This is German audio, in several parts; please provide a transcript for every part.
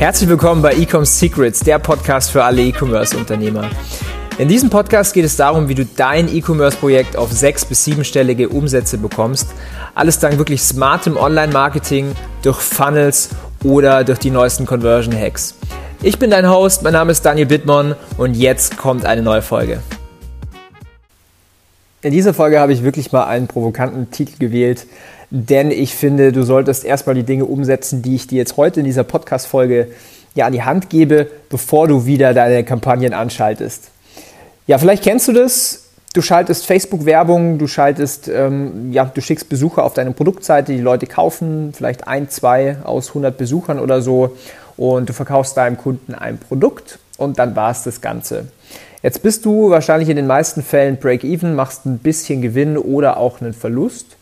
Herzlich willkommen bei Ecom Secrets, der Podcast für alle E-Commerce-Unternehmer. In diesem Podcast geht es darum, wie du dein E-Commerce-Projekt auf sechs- bis siebenstellige Umsätze bekommst. Alles dank wirklich smartem Online-Marketing, durch Funnels oder durch die neuesten Conversion-Hacks. Ich bin dein Host, mein Name ist Daniel Bittmann und jetzt kommt eine neue Folge. In dieser Folge habe ich wirklich mal einen provokanten Titel gewählt, denn ich finde, du solltest erstmal die Dinge umsetzen, die ich dir jetzt heute in dieser Podcast-Folge ja an die Hand gebe, bevor du wieder deine Kampagnen anschaltest. Ja, vielleicht kennst du das. Du schaltest Facebook-Werbung, du schaltest, ähm, ja, du schickst Besucher auf deine Produktseite, die Leute kaufen, vielleicht ein, zwei aus 100 Besuchern oder so und du verkaufst deinem Kunden ein Produkt und dann war es das Ganze. Jetzt bist du wahrscheinlich in den meisten Fällen Break-Even, machst ein bisschen Gewinn oder auch einen Verlust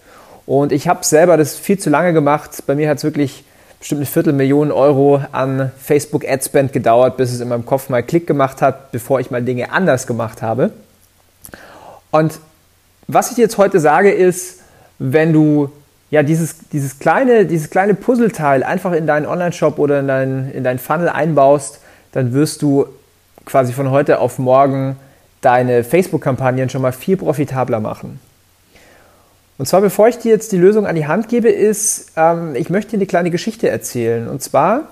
und ich habe selber das viel zu lange gemacht. Bei mir hat es wirklich bestimmt eine Viertelmillion Euro an Facebook Adspend gedauert, bis es in meinem Kopf mal Klick gemacht hat, bevor ich mal Dinge anders gemacht habe. Und was ich jetzt heute sage, ist, wenn du ja dieses, dieses, kleine, dieses kleine Puzzleteil einfach in deinen Online-Shop oder in deinen, in deinen Funnel einbaust, dann wirst du quasi von heute auf morgen deine Facebook-Kampagnen schon mal viel profitabler machen. Und zwar, bevor ich dir jetzt die Lösung an die Hand gebe, ist, ähm, ich möchte dir eine kleine Geschichte erzählen. Und zwar,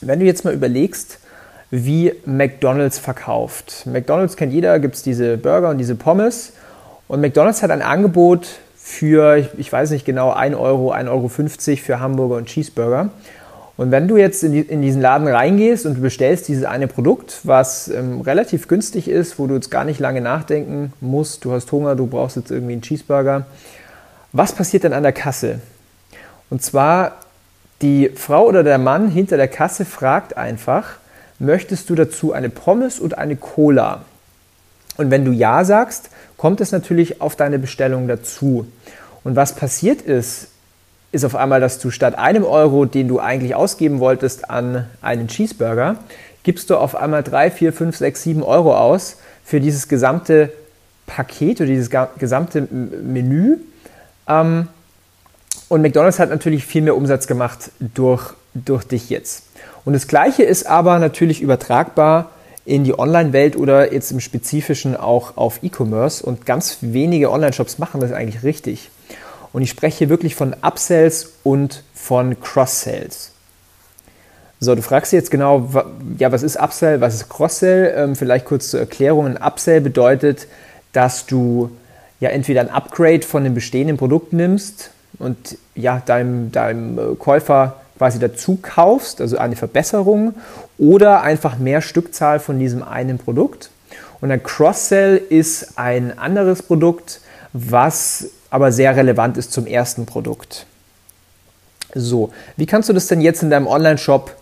wenn du jetzt mal überlegst, wie McDonald's verkauft. McDonald's kennt jeder, gibt es diese Burger und diese Pommes. Und McDonald's hat ein Angebot für, ich, ich weiß nicht genau, 1 Euro, 1,50 Euro für Hamburger und Cheeseburger. Und wenn du jetzt in, die, in, diesen Laden reingehst und du bestellst dieses eine Produkt, was ähm, relativ günstig ist, wo du jetzt gar nicht lange nachdenken musst, du hast Hunger, du brauchst jetzt irgendwie einen Cheeseburger, was passiert dann an der Kasse? Und zwar, die Frau oder der Mann hinter der Kasse fragt einfach, möchtest du dazu eine Pommes und eine Cola? Und wenn du Ja sagst, kommt es natürlich auf deine Bestellung dazu. Und was passiert ist, ist auf einmal, dass du statt einem Euro, den du eigentlich ausgeben wolltest an einen Cheeseburger, gibst du auf einmal 3, 4, 5, 6, 7 Euro aus für dieses gesamte Paket oder dieses gesamte Menü. Ähm, und McDonald's hat natürlich viel mehr Umsatz gemacht durch, durch dich jetzt. Und das Gleiche ist aber natürlich übertragbar in die Online-Welt oder jetzt im Spezifischen auch auf E-Commerce. Und ganz wenige Online-Shops machen das eigentlich richtig. Und ich spreche hier wirklich von Upsells und von Cross-Sells. So, du fragst jetzt genau, ja, was ist Upsell, was ist Cross-Sell? Ähm, vielleicht kurz zur Erklärung. Ein Upsell bedeutet, dass du ja entweder ein Upgrade von einem bestehenden Produkt nimmst und ja, deinem, deinem äh, Käufer quasi dazu kaufst, also eine Verbesserung, oder einfach mehr Stückzahl von diesem einen Produkt. Und ein Cross-Sell ist ein anderes Produkt, was aber sehr relevant ist zum ersten Produkt. So, wie kannst du das denn jetzt in deinem Online-Shop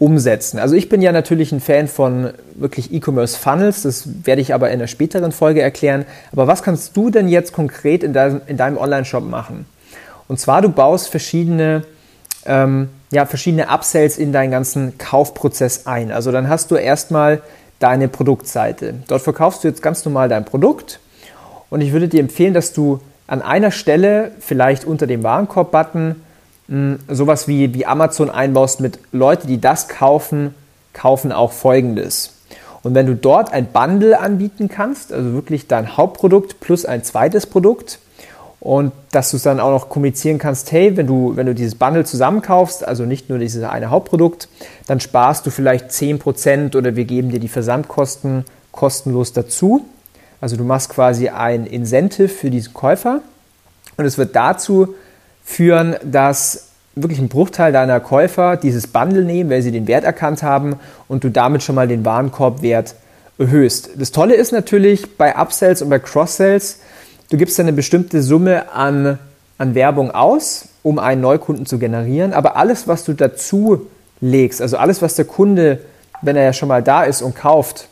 umsetzen? Also ich bin ja natürlich ein Fan von wirklich E-Commerce Funnels, das werde ich aber in einer späteren Folge erklären. Aber was kannst du denn jetzt konkret in deinem, in deinem Online-Shop machen? Und zwar, du baust verschiedene, ähm, ja, verschiedene Upsells in deinen ganzen Kaufprozess ein. Also dann hast du erstmal deine Produktseite. Dort verkaufst du jetzt ganz normal dein Produkt. Und ich würde dir empfehlen, dass du an einer Stelle, vielleicht unter dem Warenkorb-Button, hm, sowas wie, wie Amazon einbaust mit Leute, die das kaufen, kaufen auch folgendes. Und wenn du dort ein Bundle anbieten kannst, also wirklich dein Hauptprodukt plus ein zweites Produkt, und dass du es dann auch noch kommunizieren kannst, hey, wenn du, wenn du dieses Bundle zusammenkaufst, also nicht nur dieses eine Hauptprodukt, dann sparst du vielleicht 10% oder wir geben dir die Versandkosten kostenlos dazu. Also du machst quasi ein Incentive für diesen Käufer und es wird dazu führen, dass wirklich ein Bruchteil deiner Käufer dieses Bundle nehmen, weil sie den Wert erkannt haben und du damit schon mal den Warenkorbwert erhöhst. Das Tolle ist natürlich bei Upsells und bei Cross-Sells, du gibst eine bestimmte Summe an, an Werbung aus, um einen Neukunden zu generieren, aber alles, was du dazu legst, also alles, was der Kunde, wenn er ja schon mal da ist und kauft,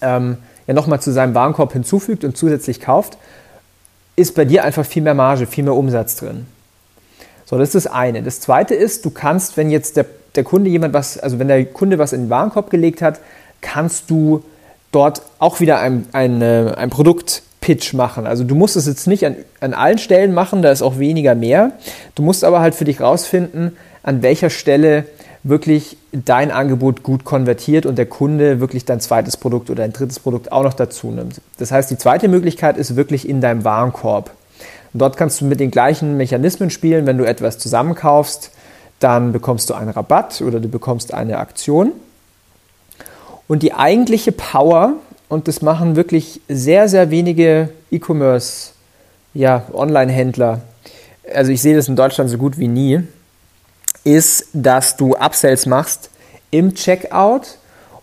ähm, ja nochmal zu seinem Warenkorb hinzufügt und zusätzlich kauft, ist bei dir einfach viel mehr Marge, viel mehr Umsatz drin. So, das ist das eine. Das zweite ist, du kannst, wenn jetzt der, der Kunde jemand was, also wenn der Kunde was in den Warenkorb gelegt hat, kannst du dort auch wieder ein, ein, ein Produkt-Pitch machen. Also du musst es jetzt nicht an, an allen Stellen machen, da ist auch weniger mehr. Du musst aber halt für dich rausfinden, an welcher Stelle wirklich dein Angebot gut konvertiert und der Kunde wirklich dein zweites Produkt oder ein drittes Produkt auch noch dazu nimmt. Das heißt, die zweite Möglichkeit ist wirklich in deinem Warenkorb. Dort kannst du mit den gleichen Mechanismen spielen. Wenn du etwas zusammenkaufst, dann bekommst du einen Rabatt oder du bekommst eine Aktion. Und die eigentliche Power, und das machen wirklich sehr, sehr wenige E-Commerce, ja, Online-Händler, also ich sehe das in Deutschland so gut wie nie, ist, dass du Upsells machst im Checkout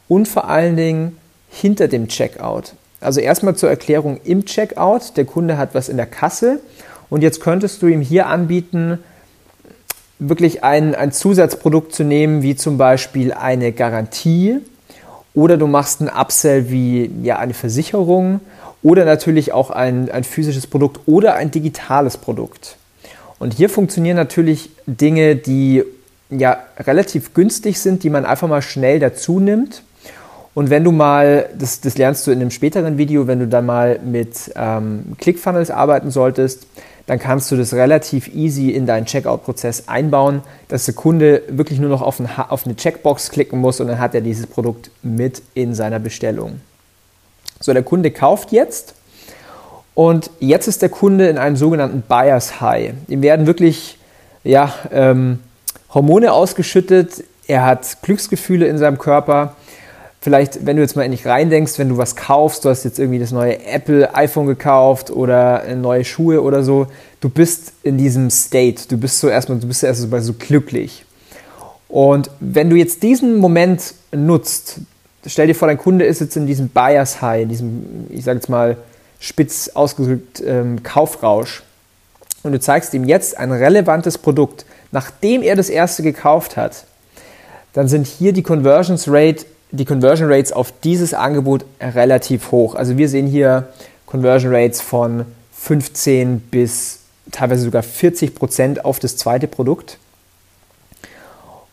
und vor allen Dingen hinter dem Checkout. Also erstmal zur Erklärung im Checkout. Der Kunde hat was in der Kasse und jetzt könntest du ihm hier anbieten, wirklich ein, ein Zusatzprodukt zu nehmen, wie zum Beispiel eine Garantie oder du machst ein Upsell wie ja, eine Versicherung oder natürlich auch ein, ein physisches Produkt oder ein digitales Produkt. Und hier funktionieren natürlich Dinge, die ja relativ günstig sind, die man einfach mal schnell dazu nimmt. Und wenn du mal, das, das lernst du in einem späteren Video, wenn du dann mal mit ähm, ClickFunnels arbeiten solltest, dann kannst du das relativ easy in deinen Checkout-Prozess einbauen, dass der Kunde wirklich nur noch auf, ein, auf eine Checkbox klicken muss und dann hat er dieses Produkt mit in seiner Bestellung. So, der Kunde kauft jetzt und jetzt ist der Kunde in einem sogenannten Buyers High. Ihm werden wirklich ja, ähm, Hormone ausgeschüttet, er hat Glücksgefühle in seinem Körper. Vielleicht, wenn du jetzt mal in dich reindenkst, wenn du was kaufst, du hast jetzt irgendwie das neue Apple iPhone gekauft oder neue Schuhe oder so, du bist in diesem State, du bist so erstmal, du bist erstmal so glücklich. Und wenn du jetzt diesen Moment nutzt, stell dir vor, dein Kunde ist jetzt in diesem Buyers High, in diesem, ich sage jetzt mal, spitz ausgedrückt ähm, Kaufrausch und du zeigst ihm jetzt ein relevantes Produkt, nachdem er das erste gekauft hat, dann sind hier die Conversions Rate, die Conversion Rates auf dieses Angebot relativ hoch. Also wir sehen hier Conversion Rates von 15 bis teilweise sogar 40 Prozent auf das zweite Produkt.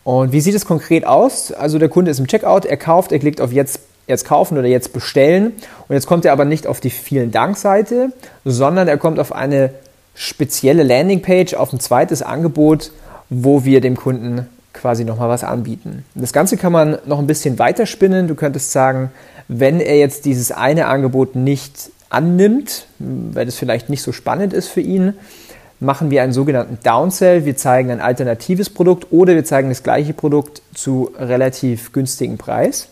Und wie sieht es konkret aus? Also der Kunde ist im Checkout, er kauft, er klickt auf jetzt jetzt kaufen oder jetzt bestellen. Und jetzt kommt er aber nicht auf die vielen Dank-Seite, sondern er kommt auf eine spezielle Landingpage, auf ein zweites Angebot, wo wir dem Kunden quasi nochmal was anbieten. Das Ganze kann man noch ein bisschen weiterspinnen. Du könntest sagen, wenn er jetzt dieses eine Angebot nicht annimmt, weil das vielleicht nicht so spannend ist für ihn, machen wir einen sogenannten Downsell. Wir zeigen ein alternatives Produkt oder wir zeigen das gleiche Produkt zu relativ günstigen Preis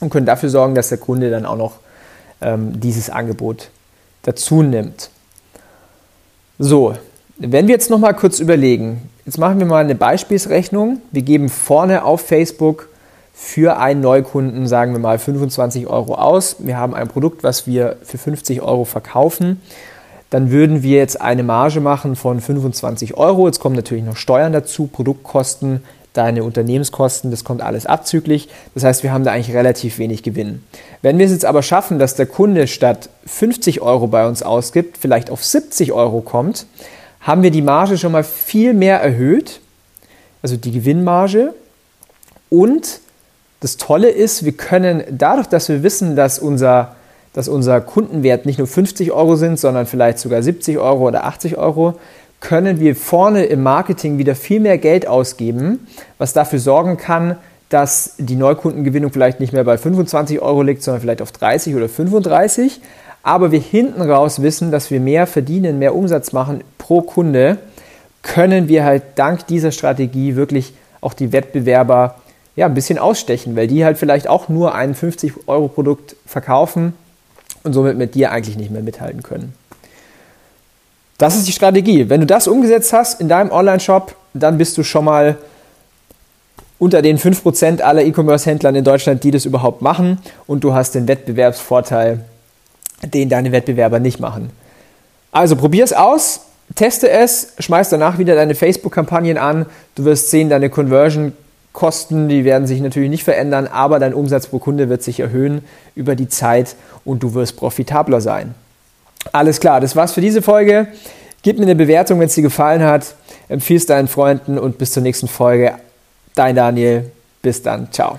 und können dafür sorgen, dass der Kunde dann auch noch ähm, dieses Angebot dazu nimmt. So, wenn wir jetzt noch mal kurz überlegen, jetzt machen wir mal eine Beispielsrechnung. Wir geben vorne auf Facebook für einen Neukunden, sagen wir mal 25 Euro aus. Wir haben ein Produkt, was wir für 50 Euro verkaufen. Dann würden wir jetzt eine Marge machen von 25 Euro. Jetzt kommen natürlich noch Steuern dazu, Produktkosten, deine Unternehmenskosten, das kommt alles abzüglich. Das heißt, wir haben da eigentlich relativ wenig Gewinn. Wenn wir es jetzt aber schaffen, dass der Kunde statt 50 Euro bei uns ausgibt, vielleicht auf 70 Euro kommt, haben wir die Marge schon mal viel mehr erhöht, also die Gewinnmarge. Und das Tolle ist, wir können dadurch, dass wir wissen, dass unser, dass unser Kundenwert nicht nur 50 Euro sind, sondern vielleicht sogar 70 Euro oder 80 Euro, können wir vorne im Marketing wieder viel mehr Geld ausgeben, was dafür sorgen kann, dass die Neukundengewinnung vielleicht nicht mehr bei 25 Euro liegt, sondern vielleicht auf 30 oder 35. Aber wir hinten raus wissen, dass wir mehr verdienen, mehr Umsatz machen pro Kunde, können wir halt dank dieser Strategie wirklich auch die Wettbewerber ja, ein bisschen ausstechen, weil die halt vielleicht auch nur ein 50-Euro-Produkt verkaufen und somit mit dir eigentlich nicht mehr mithalten können. Das ist die Strategie. Wenn du das umgesetzt hast in deinem Online-Shop, dann bist du schon mal unter den 5% aller E-Commerce-Händlern in Deutschland, die das überhaupt machen und du hast den Wettbewerbsvorteil, den deine Wettbewerber nicht machen. Also probier es aus, teste es, schmeiß danach wieder deine Facebook-Kampagnen an. Du wirst sehen, deine Conversion-Kosten, die werden sich natürlich nicht verändern, aber dein Umsatz pro Kunde wird sich erhöhen über die Zeit und du wirst profitabler sein. Alles klar, das war's für diese Folge. Gib mir eine Bewertung, wenn es dir gefallen hat. Empfiehl es deinen Freunden und bis zur nächsten Folge. Dein Daniel. Bis dann. Ciao.